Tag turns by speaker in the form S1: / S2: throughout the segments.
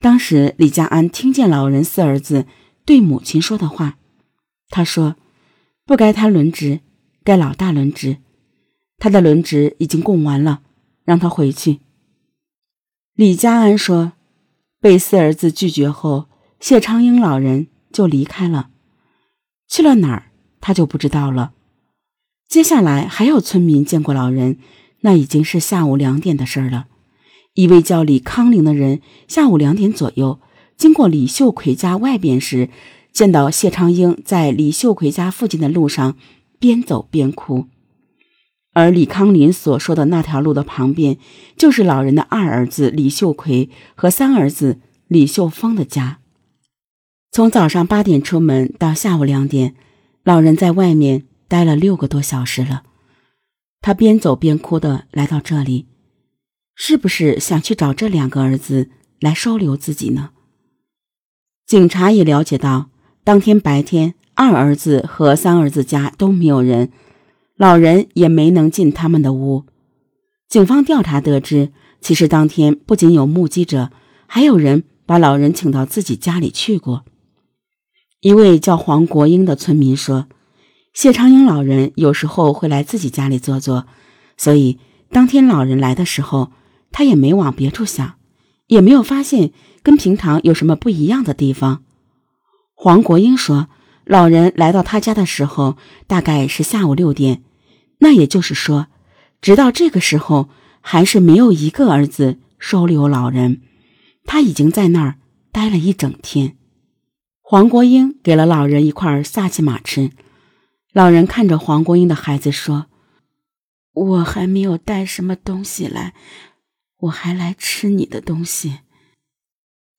S1: 当时李家安听见老人四儿子对母亲说的话，他说：“不该他轮值，该老大轮值。他的轮值已经供完了，让他回去。”李家安说：“被四儿子拒绝后，谢昌英老人就离开了，去了哪儿他就不知道了。接下来还有村民见过老人，那已经是下午两点的事儿了。一位叫李康林的人，下午两点左右经过李秀奎家外边时，见到谢昌英在李秀奎家附近的路上边走边哭。”而李康林所说的那条路的旁边，就是老人的二儿子李秀奎和三儿子李秀峰的家。从早上八点出门到下午两点，老人在外面待了六个多小时了。他边走边哭的来到这里，是不是想去找这两个儿子来收留自己呢？警察也了解到，当天白天二儿子和三儿子家都没有人。老人也没能进他们的屋。警方调查得知，其实当天不仅有目击者，还有人把老人请到自己家里去过。一位叫黄国英的村民说：“谢长英老人有时候会来自己家里坐坐，所以当天老人来的时候，他也没往别处想，也没有发现跟平常有什么不一样的地方。”黄国英说：“老人来到他家的时候，大概是下午六点。”那也就是说，直到这个时候，还是没有一个儿子收留老人。他已经在那儿待了一整天。黄国英给了老人一块萨琪玛吃。老人看着黄国英的孩子说：“我还没有带什么东西来，我还来吃你的东西。”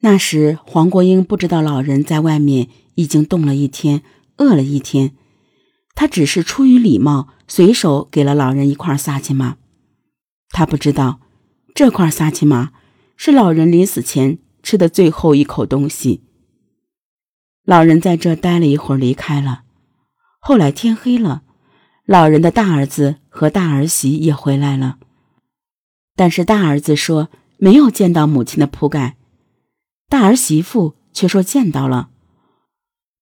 S1: 那时黄国英不知道老人在外面已经冻了一天，饿了一天。他只是出于礼貌，随手给了老人一块萨琪玛。他不知道，这块萨琪玛是老人临死前吃的最后一口东西。老人在这待了一会儿，离开了。后来天黑了，老人的大儿子和大儿媳也回来了，但是大儿子说没有见到母亲的铺盖，大儿媳妇却说见到了。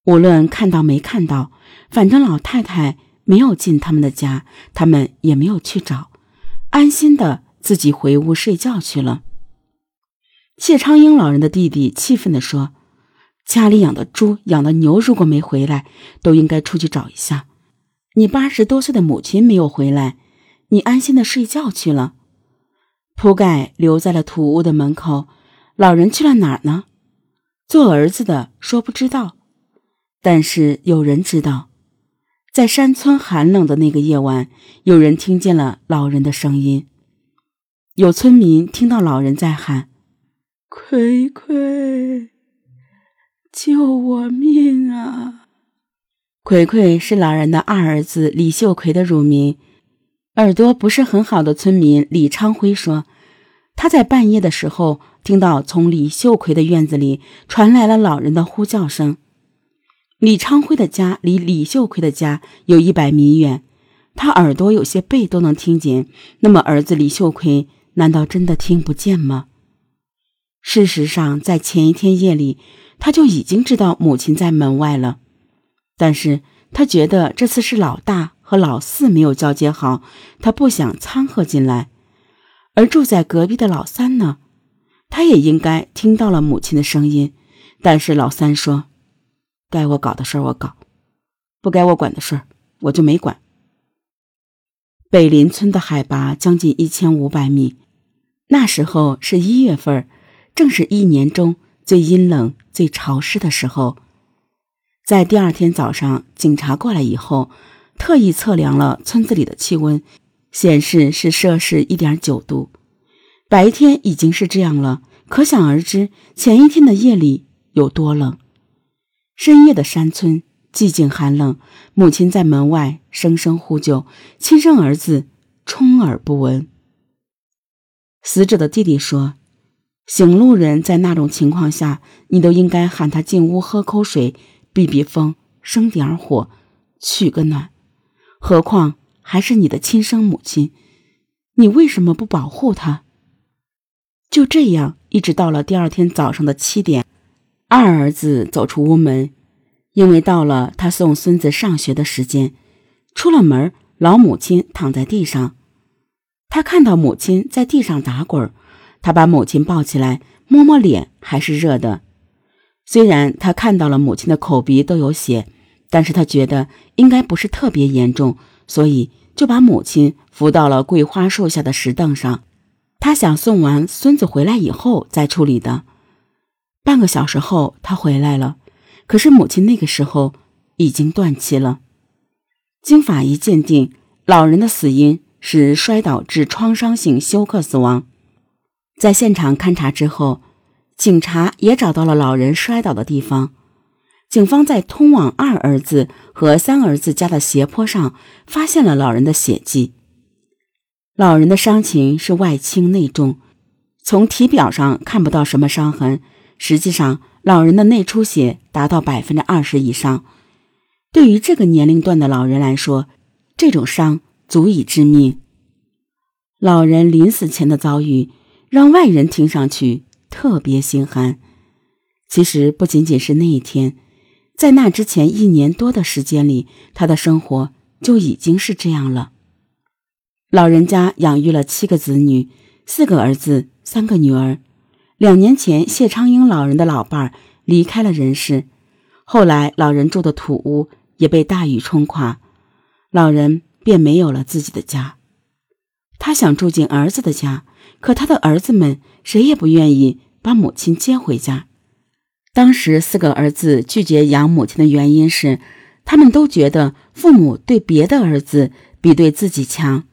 S1: 无论看到没看到，反正老太太没有进他们的家，他们也没有去找，安心的自己回屋睡觉去了。谢昌英老人的弟弟气愤地说：“家里养的猪、养的牛，如果没回来，都应该出去找一下。你八十多岁的母亲没有回来，你安心的睡觉去了，铺盖留在了土屋的门口，老人去了哪儿呢？做儿子的说不知道。”但是有人知道，在山村寒冷的那个夜晚，有人听见了老人的声音。有村民听到老人在喊：“葵葵，救我命啊！”葵葵是老人的二儿子李秀奎的乳名。耳朵不是很好的村民李昌辉说，他在半夜的时候听到从李秀奎的院子里传来了老人的呼叫声。李昌辉的家离李秀奎的家有一百米远，他耳朵有些背都能听见。那么儿子李秀奎难道真的听不见吗？事实上，在前一天夜里，他就已经知道母亲在门外了。但是他觉得这次是老大和老四没有交接好，他不想掺和进来。而住在隔壁的老三呢，他也应该听到了母亲的声音，但是老三说。该我搞的事儿我搞，不该我管的事儿我就没管。北林村的海拔将近一千五百米，那时候是一月份，正是一年中最阴冷、最潮湿的时候。在第二天早上，警察过来以后，特意测量了村子里的气温，显示是摄氏一点九度。白天已经是这样了，可想而知前一天的夜里有多冷。深夜的山村寂静寒冷，母亲在门外声声呼救，亲生儿子充耳不闻。死者的弟弟说：“行路人在那种情况下，你都应该喊他进屋喝口水，避避风，生点火，取个暖。何况还是你的亲生母亲，你为什么不保护她？”就这样，一直到了第二天早上的七点，二儿子走出屋门，因为到了他送孙子上学的时间。出了门，老母亲躺在地上，他看到母亲在地上打滚，他把母亲抱起来，摸摸脸，还是热的。虽然他看到了母亲的口鼻都有血，但是他觉得应该不是特别严重，所以就把母亲扶到了桂花树下的石凳上。他想送完孙子回来以后再处理的。半个小时后，他回来了，可是母亲那个时候已经断气了。经法医鉴定，老人的死因是摔倒致创伤性休克死亡。在现场勘查之后，警察也找到了老人摔倒的地方。警方在通往二儿子和三儿子家的斜坡上发现了老人的血迹。老人的伤情是外轻内重，从体表上看不到什么伤痕。实际上，老人的内出血达到百分之二十以上。对于这个年龄段的老人来说，这种伤足以致命。老人临死前的遭遇，让外人听上去特别心寒。其实不仅仅是那一天，在那之前一年多的时间里，他的生活就已经是这样了。老人家养育了七个子女，四个儿子，三个女儿。两年前，谢昌英老人的老伴儿离开了人世，后来老人住的土屋也被大雨冲垮，老人便没有了自己的家。他想住进儿子的家，可他的儿子们谁也不愿意把母亲接回家。当时四个儿子拒绝养母亲的原因是，他们都觉得父母对别的儿子比对自己强。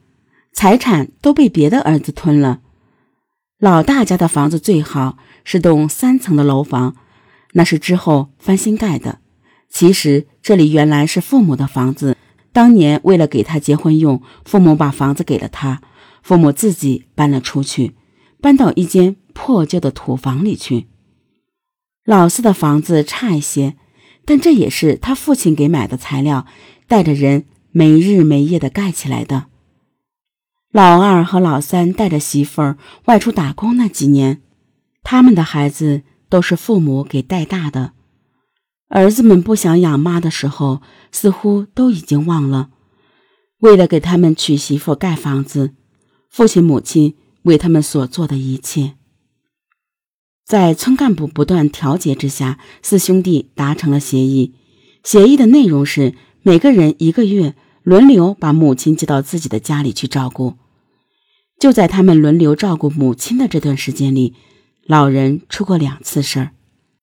S1: 财产都被别的儿子吞了。老大家的房子最好，是栋三层的楼房，那是之后翻新盖的。其实这里原来是父母的房子，当年为了给他结婚用，父母把房子给了他，父母自己搬了出去，搬到一间破旧的土房里去。老四的房子差一些，但这也是他父亲给买的材料，带着人没日没夜的盖起来的。老二和老三带着媳妇儿外出打工那几年，他们的孩子都是父母给带大的。儿子们不想养妈的时候，似乎都已经忘了。为了给他们娶媳妇、盖房子，父亲母亲为他们所做的一切，在村干部不断调解之下，四兄弟达成了协议。协议的内容是每个人一个月轮流把母亲接到自己的家里去照顾。就在他们轮流照顾母亲的这段时间里，老人出过两次事儿。